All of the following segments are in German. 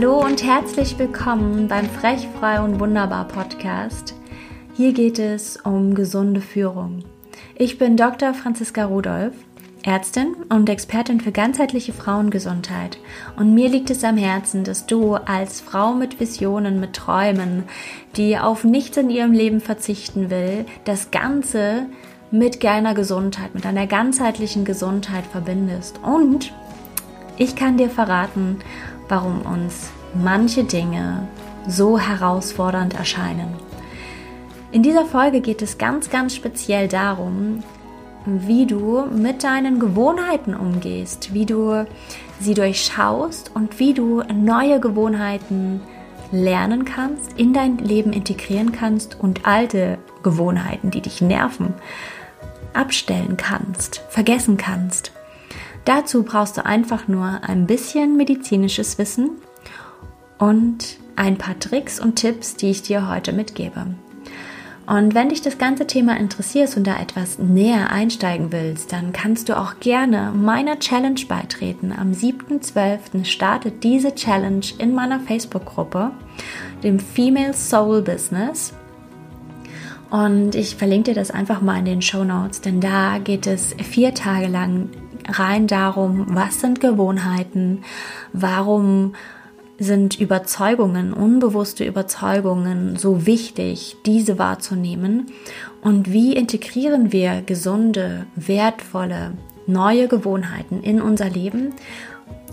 Hallo und herzlich willkommen beim Frech, Frei und Wunderbar Podcast. Hier geht es um gesunde Führung. Ich bin Dr. Franziska Rudolph, Ärztin und Expertin für ganzheitliche Frauengesundheit. Und mir liegt es am Herzen, dass du als Frau mit Visionen, mit Träumen, die auf nichts in ihrem Leben verzichten will, das Ganze mit deiner Gesundheit, mit einer ganzheitlichen Gesundheit verbindest. Und ich kann dir verraten, warum uns manche Dinge so herausfordernd erscheinen. In dieser Folge geht es ganz, ganz speziell darum, wie du mit deinen Gewohnheiten umgehst, wie du sie durchschaust und wie du neue Gewohnheiten lernen kannst, in dein Leben integrieren kannst und alte Gewohnheiten, die dich nerven, abstellen kannst, vergessen kannst. Dazu brauchst du einfach nur ein bisschen medizinisches Wissen und ein paar Tricks und Tipps, die ich dir heute mitgebe. Und wenn dich das ganze Thema interessiert und da etwas näher einsteigen willst, dann kannst du auch gerne meiner Challenge beitreten. Am 7.12. startet diese Challenge in meiner Facebook-Gruppe, dem Female Soul Business. Und ich verlinke dir das einfach mal in den Show Notes, denn da geht es vier Tage lang rein darum, was sind Gewohnheiten, warum sind Überzeugungen, unbewusste Überzeugungen so wichtig, diese wahrzunehmen? Und wie integrieren wir gesunde, wertvolle, neue Gewohnheiten in unser Leben?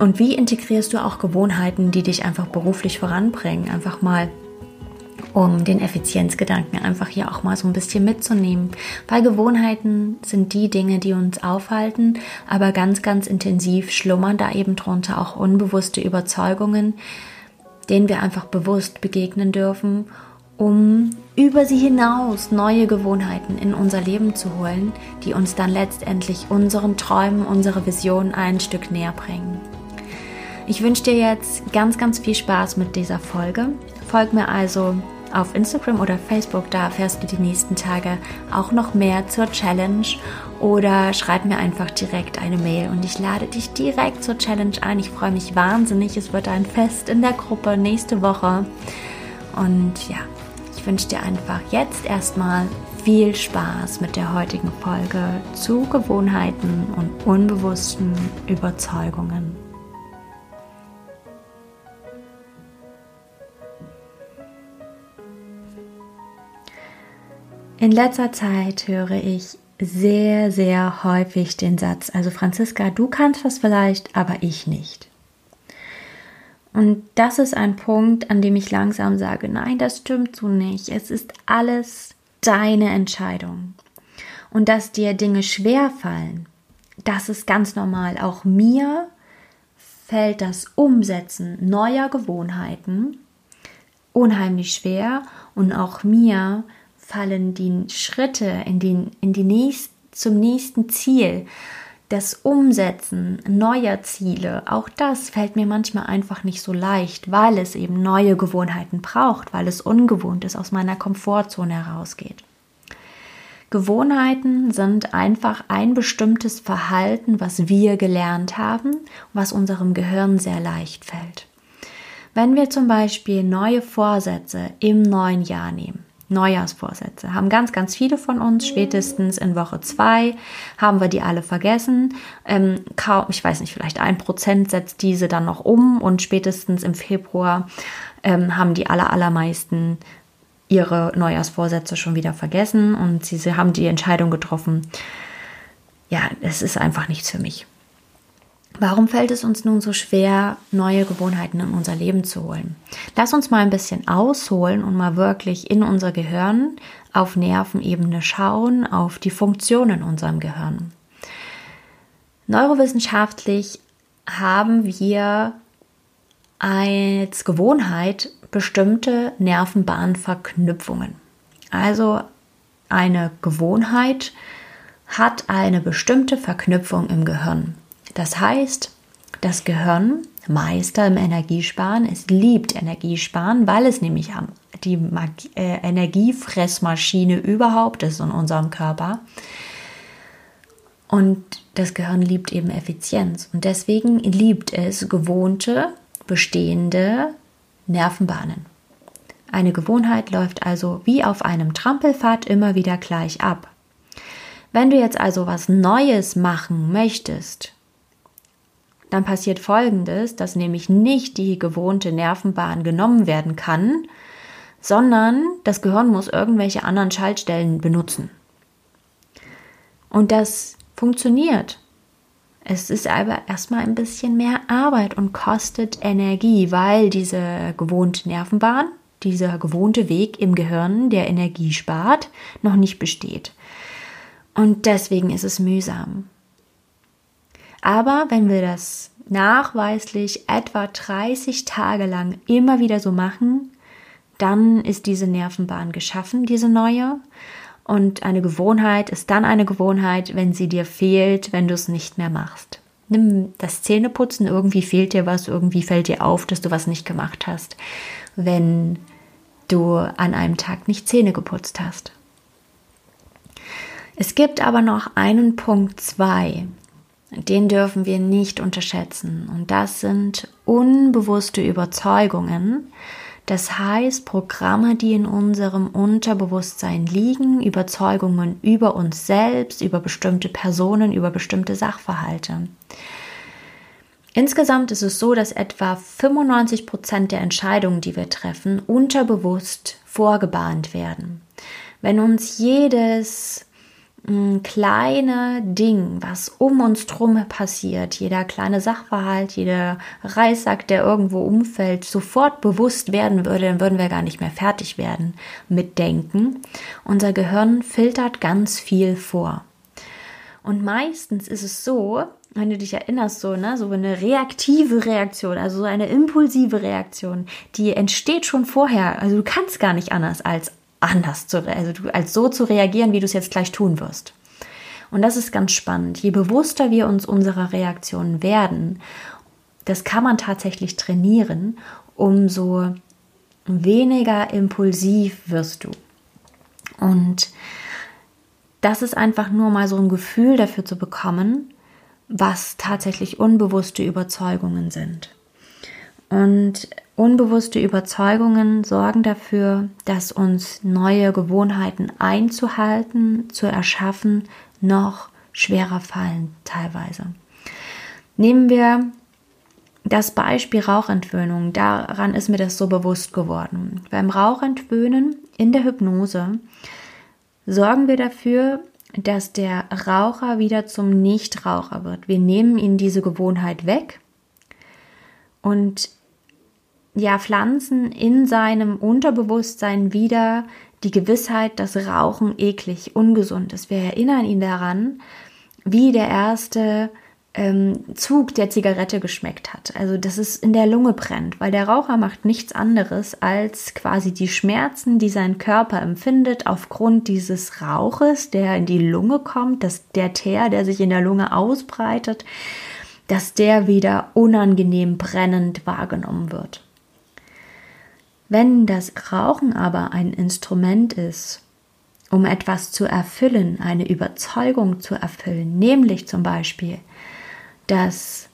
Und wie integrierst du auch Gewohnheiten, die dich einfach beruflich voranbringen, einfach mal um den Effizienzgedanken einfach hier auch mal so ein bisschen mitzunehmen. Weil Gewohnheiten sind die Dinge, die uns aufhalten, aber ganz, ganz intensiv schlummern da eben drunter auch unbewusste Überzeugungen, denen wir einfach bewusst begegnen dürfen, um über sie hinaus neue Gewohnheiten in unser Leben zu holen, die uns dann letztendlich unseren Träumen, unsere Vision ein Stück näher bringen. Ich wünsche dir jetzt ganz, ganz viel Spaß mit dieser Folge. Folg mir also auf Instagram oder Facebook, da erfährst du die nächsten Tage auch noch mehr zur Challenge oder schreib mir einfach direkt eine Mail und ich lade dich direkt zur Challenge ein. Ich freue mich wahnsinnig. Es wird ein Fest in der Gruppe nächste Woche. Und ja, ich wünsche dir einfach jetzt erstmal viel Spaß mit der heutigen Folge zu Gewohnheiten und unbewussten Überzeugungen. In letzter Zeit höre ich sehr, sehr häufig den Satz, also Franziska, du kannst das vielleicht, aber ich nicht. Und das ist ein Punkt, an dem ich langsam sage, nein, das stimmt so nicht. Es ist alles deine Entscheidung. Und dass dir Dinge schwer fallen, das ist ganz normal. Auch mir fällt das Umsetzen neuer Gewohnheiten unheimlich schwer und auch mir fallen die Schritte in, den, in die nächst, zum nächsten Ziel, das Umsetzen neuer Ziele, auch das fällt mir manchmal einfach nicht so leicht, weil es eben neue Gewohnheiten braucht, weil es ungewohnt ist, aus meiner Komfortzone herausgeht. Gewohnheiten sind einfach ein bestimmtes Verhalten, was wir gelernt haben, was unserem Gehirn sehr leicht fällt. Wenn wir zum Beispiel neue Vorsätze im neuen Jahr nehmen, Neujahrsvorsätze. Haben ganz, ganz viele von uns. Spätestens in Woche zwei haben wir die alle vergessen. Ähm, kaum, ich weiß nicht, vielleicht ein Prozent setzt diese dann noch um und spätestens im Februar ähm, haben die aller, allermeisten ihre Neujahrsvorsätze schon wieder vergessen und sie, sie haben die Entscheidung getroffen, ja, es ist einfach nichts für mich. Warum fällt es uns nun so schwer, neue Gewohnheiten in unser Leben zu holen? Lass uns mal ein bisschen ausholen und mal wirklich in unser Gehirn auf Nervenebene schauen, auf die Funktion in unserem Gehirn. Neurowissenschaftlich haben wir als Gewohnheit bestimmte Nervenbahnverknüpfungen. Also eine Gewohnheit hat eine bestimmte Verknüpfung im Gehirn. Das heißt, das Gehirn, Meister im Energiesparen, es liebt Energiesparen, weil es nämlich die äh, Energiefressmaschine überhaupt ist in unserem Körper. Und das Gehirn liebt eben Effizienz. Und deswegen liebt es gewohnte bestehende Nervenbahnen. Eine Gewohnheit läuft also wie auf einem Trampelpfad immer wieder gleich ab. Wenn du jetzt also was Neues machen möchtest, dann passiert Folgendes, dass nämlich nicht die gewohnte Nervenbahn genommen werden kann, sondern das Gehirn muss irgendwelche anderen Schaltstellen benutzen. Und das funktioniert. Es ist aber erstmal ein bisschen mehr Arbeit und kostet Energie, weil diese gewohnte Nervenbahn, dieser gewohnte Weg im Gehirn, der Energie spart, noch nicht besteht. Und deswegen ist es mühsam. Aber wenn wir das nachweislich etwa 30 Tage lang immer wieder so machen, dann ist diese Nervenbahn geschaffen, diese neue. Und eine Gewohnheit ist dann eine Gewohnheit, wenn sie dir fehlt, wenn du es nicht mehr machst. Nimm das Zähneputzen, irgendwie fehlt dir was, irgendwie fällt dir auf, dass du was nicht gemacht hast, wenn du an einem Tag nicht Zähne geputzt hast. Es gibt aber noch einen Punkt 2, den dürfen wir nicht unterschätzen. Und das sind unbewusste Überzeugungen. Das heißt, Programme, die in unserem Unterbewusstsein liegen, Überzeugungen über uns selbst, über bestimmte Personen, über bestimmte Sachverhalte. Insgesamt ist es so, dass etwa 95 Prozent der Entscheidungen, die wir treffen, unterbewusst vorgebahnt werden. Wenn uns jedes kleine Ding, was um uns drum passiert, jeder kleine Sachverhalt, jeder Reissack, der irgendwo umfällt, sofort bewusst werden würde, dann würden wir gar nicht mehr fertig werden mit Denken. Unser Gehirn filtert ganz viel vor. Und meistens ist es so, wenn du dich erinnerst, so, ne, so eine reaktive Reaktion, also so eine impulsive Reaktion, die entsteht schon vorher. Also du kannst gar nicht anders als anders zu, also als so zu reagieren, wie du es jetzt gleich tun wirst. Und das ist ganz spannend. Je bewusster wir uns unserer Reaktionen werden, das kann man tatsächlich trainieren, umso weniger impulsiv wirst du. Und das ist einfach nur mal so ein Gefühl dafür zu bekommen, was tatsächlich unbewusste Überzeugungen sind. Und Unbewusste Überzeugungen sorgen dafür, dass uns neue Gewohnheiten einzuhalten, zu erschaffen, noch schwerer fallen teilweise. Nehmen wir das Beispiel Rauchentwöhnung. Daran ist mir das so bewusst geworden. Beim Rauchentwöhnen in der Hypnose sorgen wir dafür, dass der Raucher wieder zum Nichtraucher wird. Wir nehmen ihn diese Gewohnheit weg und ja, pflanzen in seinem Unterbewusstsein wieder die Gewissheit, dass Rauchen eklig, ungesund ist. Wir erinnern ihn daran, wie der erste ähm, Zug der Zigarette geschmeckt hat. Also, dass es in der Lunge brennt, weil der Raucher macht nichts anderes als quasi die Schmerzen, die sein Körper empfindet aufgrund dieses Rauches, der in die Lunge kommt, dass der Teer, der sich in der Lunge ausbreitet, dass der wieder unangenehm brennend wahrgenommen wird. Wenn das Rauchen aber ein Instrument ist, um etwas zu erfüllen, eine Überzeugung zu erfüllen, nämlich zum Beispiel, dass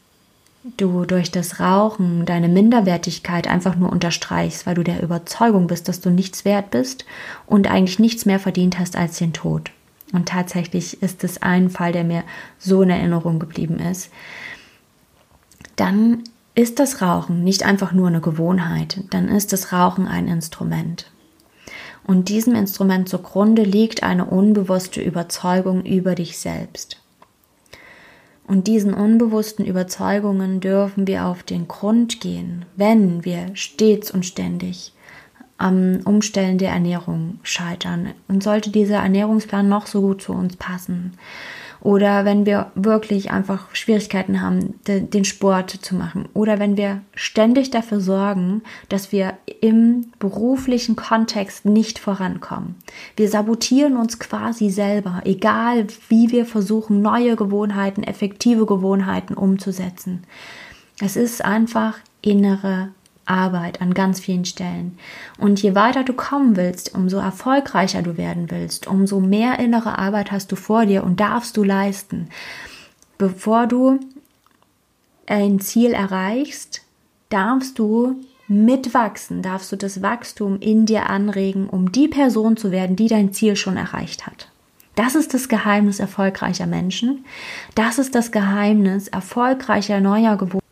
du durch das Rauchen deine Minderwertigkeit einfach nur unterstreichst, weil du der Überzeugung bist, dass du nichts wert bist und eigentlich nichts mehr verdient hast als den Tod. Und tatsächlich ist es ein Fall, der mir so in Erinnerung geblieben ist. Dann ist das Rauchen nicht einfach nur eine Gewohnheit, dann ist das Rauchen ein Instrument. Und diesem Instrument zugrunde liegt eine unbewusste Überzeugung über dich selbst. Und diesen unbewussten Überzeugungen dürfen wir auf den Grund gehen, wenn wir stets und ständig am Umstellen der Ernährung scheitern. Und sollte dieser Ernährungsplan noch so gut zu uns passen, oder wenn wir wirklich einfach Schwierigkeiten haben, den Sport zu machen oder wenn wir ständig dafür sorgen, dass wir im beruflichen Kontext nicht vorankommen. Wir sabotieren uns quasi selber, egal wie wir versuchen, neue Gewohnheiten, effektive Gewohnheiten umzusetzen. Es ist einfach innere Arbeit an ganz vielen Stellen. Und je weiter du kommen willst, umso erfolgreicher du werden willst, umso mehr innere Arbeit hast du vor dir und darfst du leisten. Bevor du ein Ziel erreichst, darfst du mitwachsen, darfst du das Wachstum in dir anregen, um die Person zu werden, die dein Ziel schon erreicht hat. Das ist das Geheimnis erfolgreicher Menschen. Das ist das Geheimnis erfolgreicher neuer Gewohnheiten.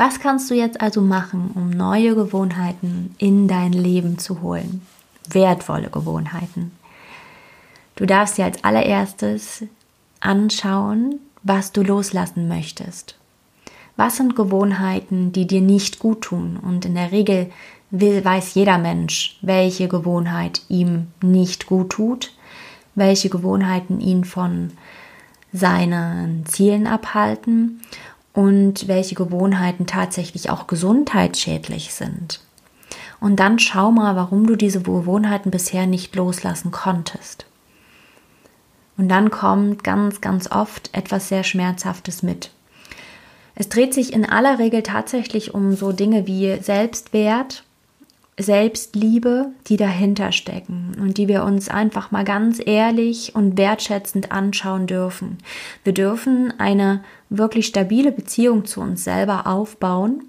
Was kannst du jetzt also machen, um neue Gewohnheiten in dein Leben zu holen? Wertvolle Gewohnheiten. Du darfst dir als allererstes anschauen, was du loslassen möchtest. Was sind Gewohnheiten, die dir nicht gut tun? Und in der Regel will, weiß jeder Mensch, welche Gewohnheit ihm nicht gut tut welche Gewohnheiten ihn von seinen Zielen abhalten und welche Gewohnheiten tatsächlich auch gesundheitsschädlich sind. Und dann schau mal, warum du diese Gewohnheiten bisher nicht loslassen konntest. Und dann kommt ganz, ganz oft etwas sehr Schmerzhaftes mit. Es dreht sich in aller Regel tatsächlich um so Dinge wie Selbstwert, Selbstliebe, die dahinter stecken und die wir uns einfach mal ganz ehrlich und wertschätzend anschauen dürfen. Wir dürfen eine wirklich stabile Beziehung zu uns selber aufbauen,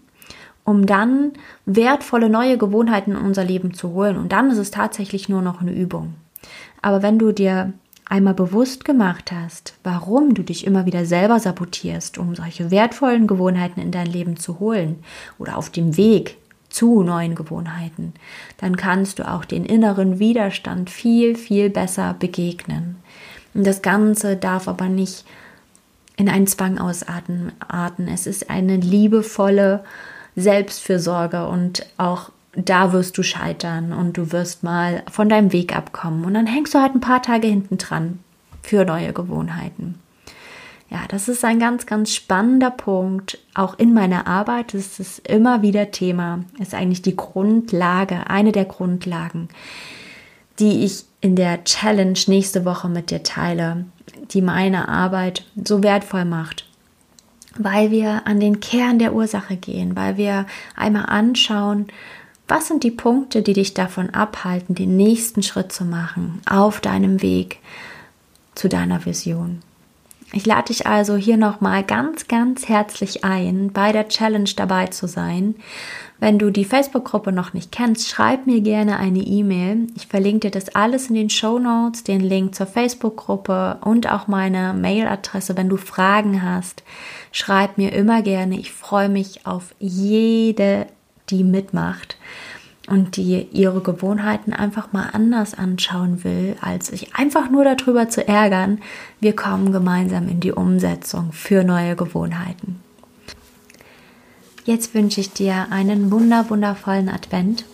um dann wertvolle neue Gewohnheiten in unser Leben zu holen. Und dann ist es tatsächlich nur noch eine Übung. Aber wenn du dir einmal bewusst gemacht hast, warum du dich immer wieder selber sabotierst, um solche wertvollen Gewohnheiten in dein Leben zu holen oder auf dem Weg zu neuen Gewohnheiten, dann kannst du auch den inneren Widerstand viel, viel besser begegnen. Und das Ganze darf aber nicht in einen Zwang ausarten. Es ist eine liebevolle Selbstfürsorge und auch da wirst du scheitern und du wirst mal von deinem Weg abkommen und dann hängst du halt ein paar Tage hinten dran für neue Gewohnheiten. Ja, das ist ein ganz, ganz spannender Punkt. Auch in meiner Arbeit ist es immer wieder Thema. Ist eigentlich die Grundlage, eine der Grundlagen, die ich in der Challenge nächste Woche mit dir teile, die meine Arbeit so wertvoll macht. Weil wir an den Kern der Ursache gehen, weil wir einmal anschauen, was sind die Punkte, die dich davon abhalten, den nächsten Schritt zu machen auf deinem Weg zu deiner Vision. Ich lade dich also hier nochmal ganz, ganz herzlich ein, bei der Challenge dabei zu sein. Wenn du die Facebook-Gruppe noch nicht kennst, schreib mir gerne eine E-Mail. Ich verlinke dir das alles in den Show Notes, den Link zur Facebook-Gruppe und auch meine Mailadresse. Wenn du Fragen hast, schreib mir immer gerne. Ich freue mich auf jede, die mitmacht und die ihre Gewohnheiten einfach mal anders anschauen will, als sich einfach nur darüber zu ärgern, wir kommen gemeinsam in die Umsetzung für neue Gewohnheiten. Jetzt wünsche ich dir einen wunder wundervollen Advent.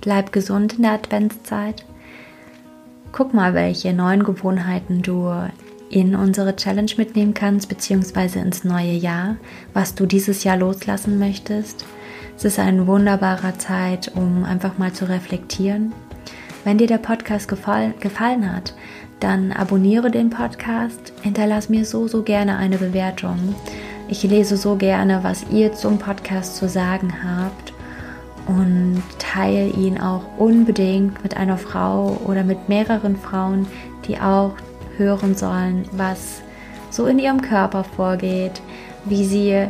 Bleib gesund in der Adventszeit. Guck mal, welche neuen Gewohnheiten du in unsere Challenge mitnehmen kannst, beziehungsweise ins neue Jahr, was du dieses Jahr loslassen möchtest es ist eine wunderbare Zeit, um einfach mal zu reflektieren. Wenn dir der Podcast gefallen, gefallen hat, dann abonniere den Podcast, hinterlass mir so, so gerne eine Bewertung. Ich lese so gerne, was ihr zum Podcast zu sagen habt und teile ihn auch unbedingt mit einer Frau oder mit mehreren Frauen, die auch hören sollen, was so in ihrem Körper vorgeht, wie sie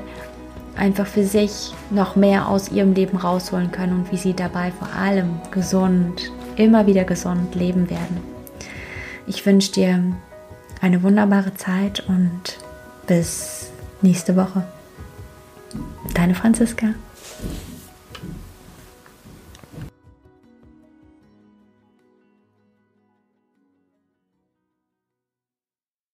einfach für sich noch mehr aus ihrem Leben rausholen können und wie sie dabei vor allem gesund, immer wieder gesund leben werden. Ich wünsche dir eine wunderbare Zeit und bis nächste Woche. Deine Franziska.